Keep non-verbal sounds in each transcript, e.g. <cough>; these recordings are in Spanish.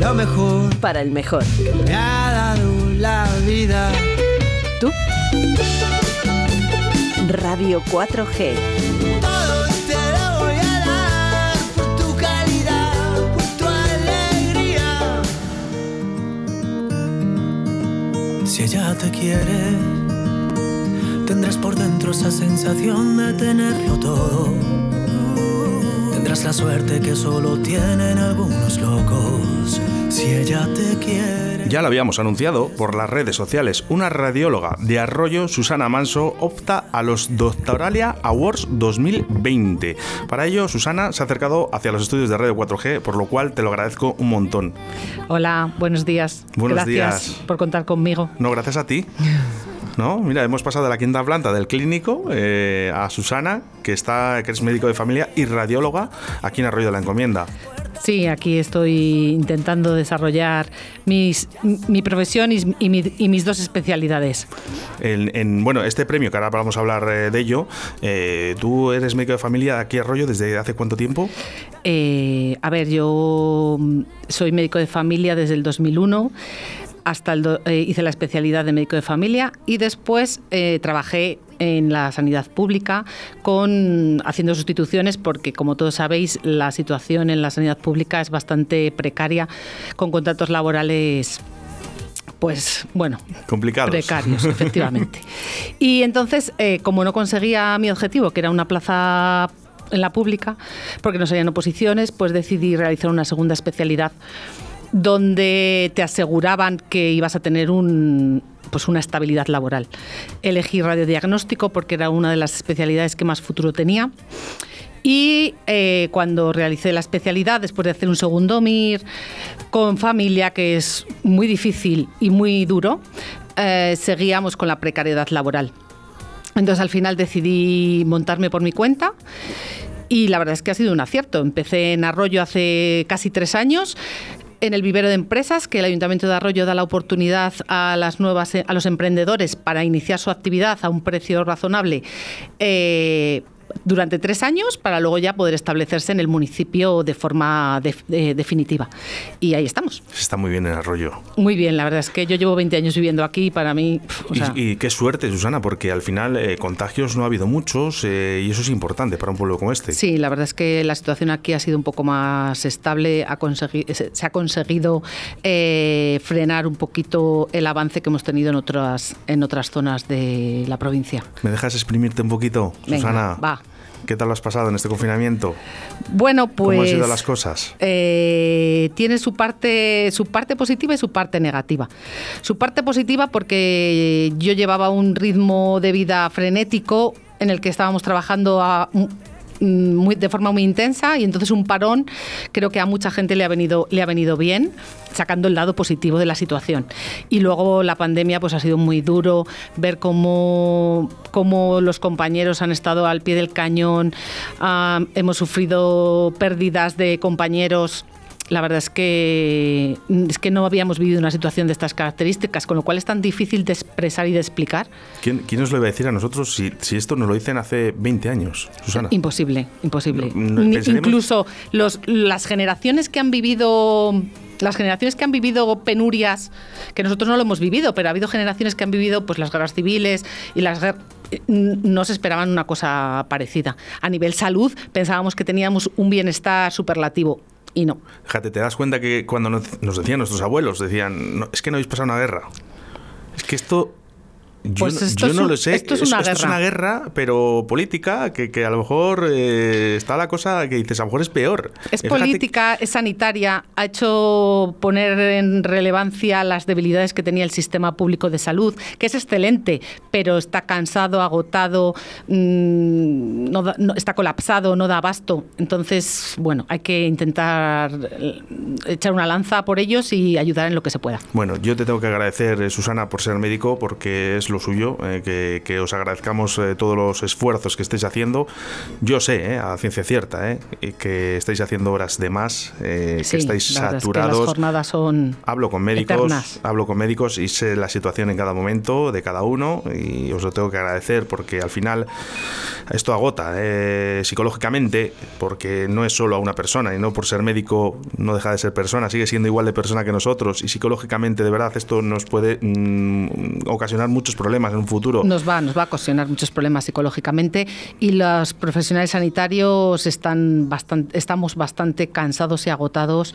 lo mejor para el mejor. me ha dado la vida. ¿Tú? Radio 4G. Todo te lo voy a dar por tu calidad, por tu alegría. Si ella te quiere, tendrás por dentro esa sensación de tenerlo todo. Tendrás la suerte que solo tienen algunos locos. Si ella te quiere. Ya lo habíamos anunciado por las redes sociales. Una radióloga de Arroyo, Susana Manso, opta a los Doctoralia Awards 2020. Para ello, Susana se ha acercado hacia los estudios de Radio 4G, por lo cual te lo agradezco un montón. Hola, buenos días. Buenos Gracias días. por contar conmigo. No, gracias a ti. <laughs> ¿No? Mira, hemos pasado de la quinta planta del clínico eh, a Susana, que, está, que es médico de familia y radióloga aquí en Arroyo de la Encomienda. Sí, aquí estoy intentando desarrollar mis, mi profesión y, y mi- y mis dos especialidades. En, en, bueno, este premio, que ahora vamos a hablar eh, de ello, eh, tú eres médico de familia aquí en Arroyo desde hace cuánto tiempo? Eh, a ver, yo mm, soy médico de familia desde el 2001. Hasta el do- eh, hice la especialidad de médico de familia y después eh, trabajé en la sanidad pública con haciendo sustituciones porque como todos sabéis la situación en la sanidad pública es bastante precaria con contratos laborales pues bueno Complicados. Precarios, <laughs> efectivamente. Y entonces, eh, como no conseguía mi objetivo, que era una plaza en la pública, porque no salían oposiciones, pues decidí realizar una segunda especialidad donde te aseguraban que ibas a tener un, pues una estabilidad laboral. Elegí radiodiagnóstico porque era una de las especialidades que más futuro tenía. Y eh, cuando realicé la especialidad, después de hacer un segundo MIR con familia, que es muy difícil y muy duro, eh, seguíamos con la precariedad laboral. Entonces al final decidí montarme por mi cuenta y la verdad es que ha sido un acierto. Empecé en Arroyo hace casi tres años en el vivero de empresas que el Ayuntamiento de Arroyo da la oportunidad a las nuevas a los emprendedores para iniciar su actividad a un precio razonable. eh, durante tres años para luego ya poder establecerse en el municipio de forma de- definitiva. Y ahí estamos. Está muy bien en Arroyo. Muy bien, la verdad es que yo llevo 20 años viviendo aquí y para mí... pf, o sea, y, y qué suerte, Susana, porque al final eh, contagios no ha habido muchos eh, y eso es importante para un pueblo como este. Sí, la verdad es que la situación aquí ha sido un poco más estable, ha se se ha conseguido eh, frenar un poquito el avance que hemos tenido en otras, en otras zonas de la provincia. ¿Me dejas exprimirte un poquito, Venga, Susana? va. ¿Qué tal lo has pasado en este confinamiento? Bueno, pues... ¿Cómo han sido las cosas? eh, tiene su parte, su parte positiva y su parte negativa. Su parte positiva porque yo llevaba un ritmo de vida frenético en el que estábamos trabajando a, muy, de forma muy intensa y entonces un parón creo que a mucha gente le ha venido le ha venido bien sacando el lado positivo de la situación. Y luego la pandemia pues ha sido muy duro ver cómo, cómo los compañeros han estado al pie del cañón ah, hemos sufrido pérdidas de compañeros la verdad es que es que no habíamos vivido una situación de estas características, con lo cual es tan difícil de expresar y de explicar. ¿Quién, quién nos lo iba a decir a nosotros si, si esto nos lo dicen hace 20 años, Susana? Imposible, imposible. No, Incluso los, las generaciones que han vivido las generaciones que han vivido penurias, que nosotros no lo hemos vivido, pero ha habido generaciones que han vivido pues las guerras civiles y las guer- no se esperaban una cosa parecida. A nivel salud pensábamos que teníamos un bienestar superlativo y no. Fíjate, te das cuenta que cuando nos, nos decían nuestros abuelos, decían, "No, es que no habéis pasado una guerra. Es que esto... Yo, Pues no- esto yo es no un- lo sé. esto es una esto es guerra. una guerra, pero política, que, que a lo mejor eh, está la cosa que dices, a lo mejor es peor. Es fíjate- política, es sanitaria, ha hecho poner en relevancia las debilidades que tenía el sistema público de salud, que es excelente, pero está cansado, agotado, mm, no da- no- está colapsado, no da abasto. Entonces, bueno, hay que intentar eh, echar una lanza por ellos y ayudar en lo que se pueda. Bueno, yo te tengo que agradecer, eh, Susana, por ser médico, porque es lo suyo, eh, que, que os agradezcamos eh, todos los esfuerzos que estáis haciendo. Yo sé, eh, a ciencia cierta, eh, que estáis haciendo horas de más, eh, Sí, que estáis verdad es que saturados. las jornadas son Hablo con médicos, eternas. hablo con médicos y sé la situación en cada momento de cada uno y os lo tengo que agradecer porque al final esto agota eh, psicológicamente, porque no es solo a una persona, y no por ser médico no deja de ser persona, sigue siendo igual de persona que nosotros, y psicológicamente de verdad esto nos puede mm, ocasionar muchos problemas en un futuro. Nos va, nos va a ocasionar muchos problemas psicológicamente y los profesionales sanitarios están bastante, estamos bastante cansados y agotados.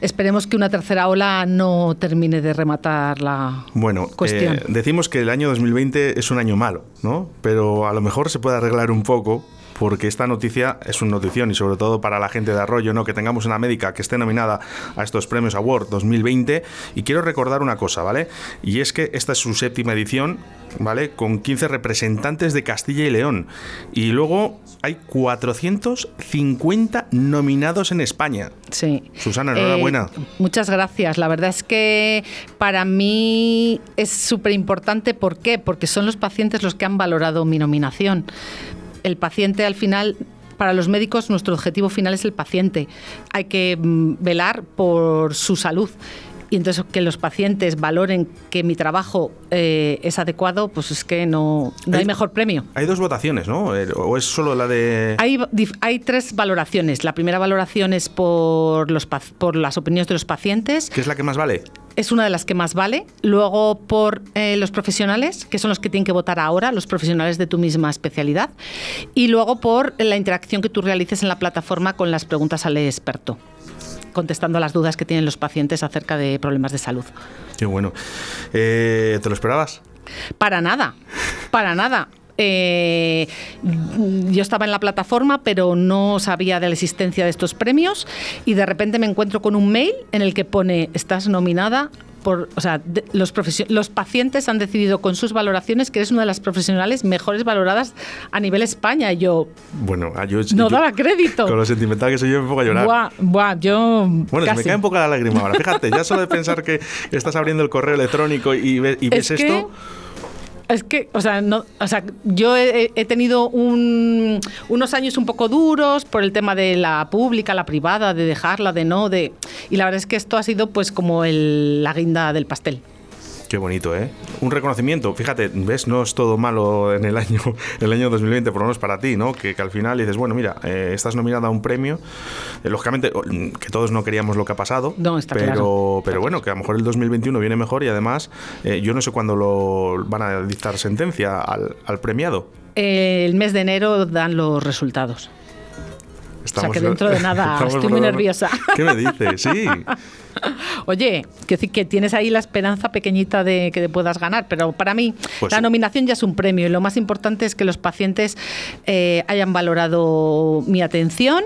Esperemos que una tercera ola no termine de rematar la Bueno, cuestión. eh, decimos que el año 2020 es un año malo, ¿no? Pero a lo mejor se puede arreglar un poco. Porque esta noticia es una notición y sobre todo para la gente de Arroyo, ¿no? Que tengamos una médica que esté nominada a estos premios Award 2020. Y quiero recordar una cosa, ¿vale? Y es que esta es su séptima edición, ¿vale? Con 15 representantes de Castilla y León. Y luego hay 450 nominados en España. Sí. Susana, enhorabuena. Eh, muchas gracias. La verdad es que para mí es súper importante. ¿Por qué? Porque son los pacientes los que han valorado mi nominación. El paciente al final... Para los médicos nuestro objetivo final es el paciente. Hay que mm, velar por su salud. Y entonces que los pacientes valoren que mi trabajo eh, es adecuado, pues es que no, no hay mejor premio. Hay dos votaciones, ¿no? Eh, ¿O es solo la de...? Hay, hay tres valoraciones. La primera valoración es por, los, por las opiniones de los pacientes. ¿Qué es la que más vale? Es una de las que más vale. Luego por eh, los profesionales, que son los que tienen que votar ahora, los profesionales de tu misma especialidad. Y luego por la interacción que tú realices en la plataforma con las preguntas al experto, contestando a las dudas que tienen los pacientes acerca de problemas de salud. Qué bueno. Eh, ¿Te lo esperabas? Para nada, para nada. Eh, yo estaba en la plataforma, pero no sabía de la existencia de estos premios y de repente me encuentro con un mail en el que pone estás nominada por, o sea, de- los, los pacientes han decidido con sus valoraciones que eres una de las profesionales mejores valoradas a nivel España. Y yo Bueno, ah, yo... no yo- daba crédito. Con lo sentimental que soy yo me pongo a llorar. Buah, buah, yo Bueno, se me cae un poco la lágrima ahora. Fíjate, ya solo de pensar que estás abriendo el correo electrónico y, ve- y ves Es que- esto... Es que, o sea, no, o sea yo he, tenido un- unos años un poco duros por el tema de la pública, la privada, de dejarla, de no, de y la verdad es que esto ha sido pues como el, la guinda del pastel. Qué bonito, ¿eh? Un reconocimiento. Fíjate, ves, no es todo malo en el año, <laughs> el año 2020, por lo menos para ti, ¿no? Que, que al final dices, bueno, mira, eh, estás nominada a un premio. Eh, lógicamente, o- que todos no queríamos lo que ha pasado. No, está pero, claro. Pero bueno, que a lo mejor el 2021 viene mejor y además, eh, yo no sé cuándo lo van a dictar sentencia al, al premiado. El mes de enero dan los resultados. Estamos- que dentro de <laughs> nada, estoy muy nerviosa. ¿Qué me dices? Sí. <laughs> Oye, quiero decir que tienes ahí la esperanza pequeñita de que te puedas ganar, pero para mí Pues la sí. nominación ya es un premio y lo más importante es que los pacientes eh, hayan valorado mi atención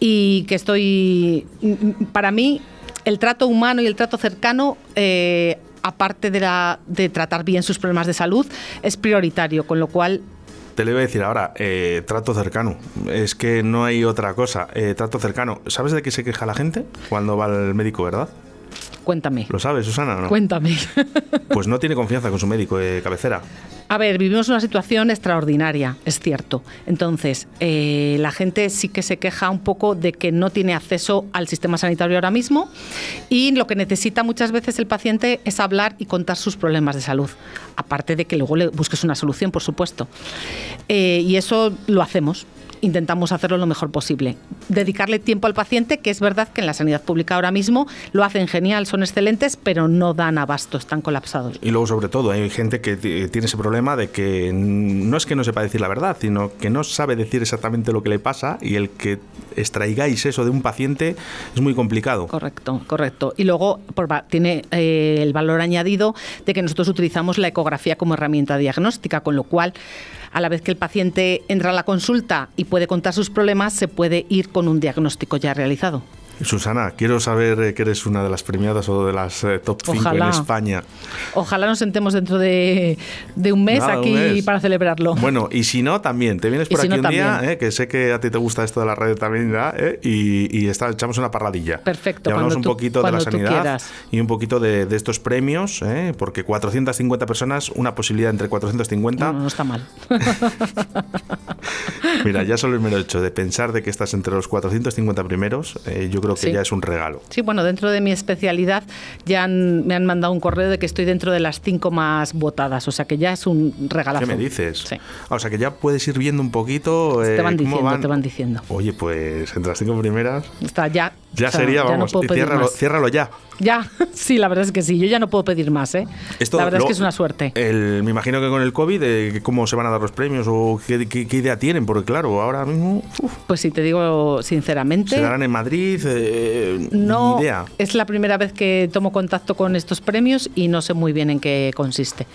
y que estoy, para mí, el trato humano y el trato cercano... eh, aparte de, la, de tratar bien sus problemas de salud, es prioritario, con lo cual Te le voy a decir ahora, eh, trato cercano. Es que no hay otra cosa. Eh, trato cercano. ¿Sabes de qué se queja la gente cuando va al médico, verdad? Cuéntame, ¿Lo sabes, Susana? o no? cuéntame. <laughs> Pues no tiene confianza con su médico de cabecera. A ver, vivimos una situación extraordinaria, es cierto. Entonces, eh, la gente sí que se queja un poco de que no tiene acceso al sistema sanitario ahora mismo y lo que necesita muchas veces el paciente es hablar y contar sus problemas de salud. Aparte de que luego le busques una solución, por supuesto. Eh, y eso lo hacemos. Intentamos hacerlo lo mejor posible. Dedicarle tiempo al paciente, que es verdad que en la sanidad pública ahora mismo lo hacen genial, son excelentes, pero no dan abasto, están colapsados. Y luego, sobre todo, hay gente que t- tiene ese problema de que no es que no sepa decir la verdad, sino que no sabe decir exactamente lo que le pasa y el que extraigáis eso de un paciente es muy complicado. Correcto, correcto. Y luego por tiene eh, el valor añadido de que nosotros utilizamos la ecografía como herramienta diagnóstica, con lo cual, a la vez que el paciente entra a la consulta y puede contar sus problemas, se puede ir con un diagnóstico ya realizado. Susana, quiero saber eh, que eres una de las premiadas o de las eh, top 5 en. España. Ojalá nos sentemos dentro de, de un mes Nada, un aquí mes. para celebrarlo. Bueno, y si no, también. Te vienes por si aquí no, un día, eh, que sé que a ti te gusta esto de la red también, eh, y, y está- echamos una parradilla. Perfecto, Y hablamos un tú- poquito de la sanidad y un poquito de, de estos premios, eh, porque 450 personas, una posibilidad entre 450. no, no está mal. <laughs> Mira, ya solo el mero hecho de pensar de que estás entre los 450 primeros, eh, yo creo que Sí. ya es un regalo. Sí, bueno, dentro de mi especialidad ya han- me han mandado un correo de que estoy dentro de las cinco más votadas, o sea que ya es un regalazo. ¿Qué me dices? Sí. Ah, o sea que ya puedes ir viendo un poquito. Te eh, van diciendo, van. te van diciendo. Oye, pues entre las cinco primeras. Está ya. Ya o sea, sería, ya no vamos, puedo y pedir ciérralo, ya. Ya, <laughs> sí, la verdad es que sí. Yo ya no puedo pedir más, ¿eh? Esto, la verdad es que es una suerte. el- me imagino que con el COVID, eh, ¿cómo se van a dar los premios o qué, qué- qué idea tienen? Porque claro, ahora mismo uf, Pues si te digo sinceramente. se darán en Madrid, eh, No, ni idea. es la primera vez que tomo contacto con estos premios y no sé muy bien en qué consiste.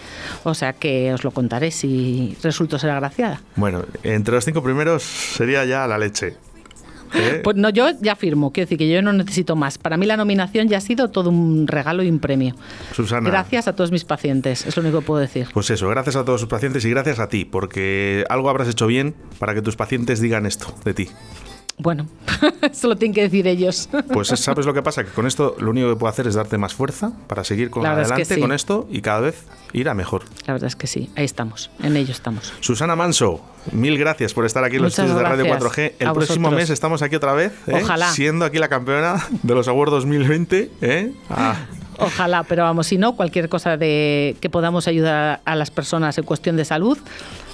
O sea que os lo contaré si resulto ser agraciada. Bueno, entre los cinco primeros sería ya la leche. ¿Eh? Pues no, yo ya firmo, quiero decir que yo no necesito más. Para mí la nominación ya ha sido todo un regalo y un premio. Susana. Gracias a todos mis pacientes, es lo único que puedo decir. Pues eso, gracias a todos sus pacientes y gracias a ti, porque algo habrás hecho bien para que tus pacientes digan esto de ti. Bueno, <laughs> eso lo tienen que decir ellos. <laughs> Pues sabes lo que pasa, que con esto lo único que puedo hacer es darte más fuerza para seguir con es que adelante sí. con esto y cada vez ir a mejor. La verdad es que sí, ahí estamos, en ello estamos. Susana Manso, mil gracias por estar aquí en los estudios de Radio gracias 4G. El próximo mes estamos aquí otra vez, ¿eh? Ojalá. siendo aquí la campeona de los Awards 2020. ¿eh? Ah, Ojalá, pero vamos, si no, cualquier cosa de que podamos ayudar a las personas en cuestión de salud,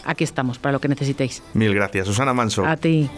aquí estamos para lo que necesitéis. mil gracias, Susana Manso. A ti.